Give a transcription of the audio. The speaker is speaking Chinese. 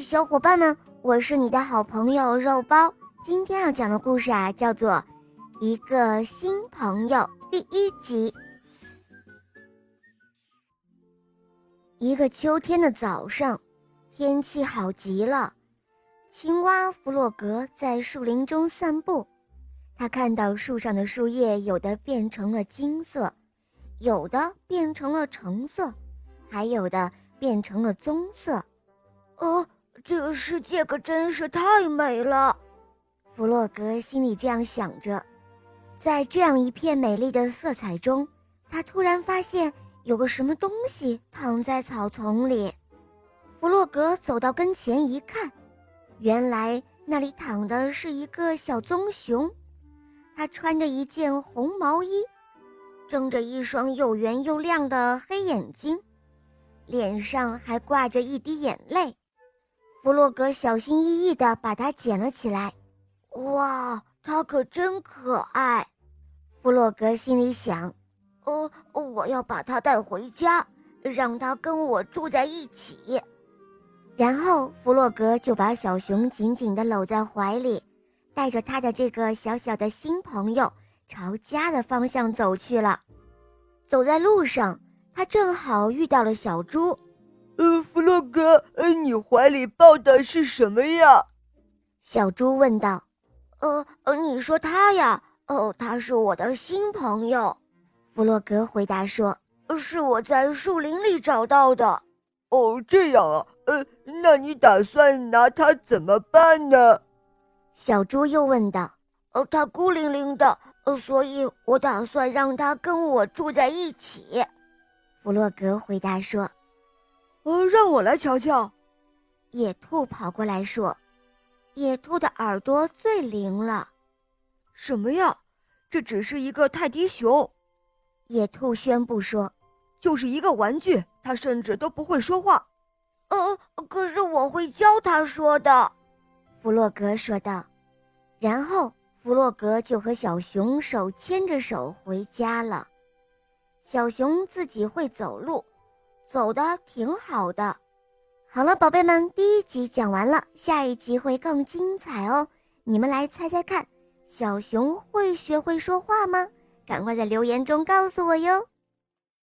小伙伴们，我是你的好朋友肉包。今天要讲的故事啊，叫做《一个新朋友》第一集。一个秋天的早上，天气好极了。青蛙弗洛格在树林中散步，他看到树上的树叶有的变成了金色，有的变成了橙色，还有的变成了棕色。哦，这个世界可真是太美了，弗洛格心里这样想着。在这样一片美丽的色彩中，他突然发现有个什么东西躺在草丛里。弗洛格走到跟前一看，原来那里躺的是一个小棕熊，它穿着一件红毛衣，睁着一双又圆又亮的黑眼睛，脸上还挂着一滴眼泪。弗洛格小心翼翼地把它捡了起来。哇，它可真可爱！弗洛格心里想：“哦，我要把它带回家，让它跟我住在一起。”然后，弗洛格就把小熊紧紧地搂在怀里，带着他的这个小小的新朋友朝家的方向走去了。走在路上，他正好遇到了小猪。呃，弗洛格，呃，你怀里抱的是什么呀？小猪问道。呃呃，你说他呀？哦，他是我的新朋友。弗洛格回答说：“是我在树林里找到的。”哦，这样啊。呃，那你打算拿它怎么办呢？小猪又问道。呃，他孤零零的，呃，所以我打算让他跟我住在一起。弗洛格回答说。呃，让我来瞧瞧。野兔跑过来说：“野兔的耳朵最灵了。”什么呀？这只是一个泰迪熊。野兔宣布说：“就是一个玩具，它甚至都不会说话。”呃，可是我会教它说的。”弗洛格说道。然后弗洛格就和小熊手牵着手回家了。小熊自己会走路。走的挺好的，好了，宝贝们，第一集讲完了，下一集会更精彩哦。你们来猜猜看，小熊会学会说话吗？赶快在留言中告诉我哟。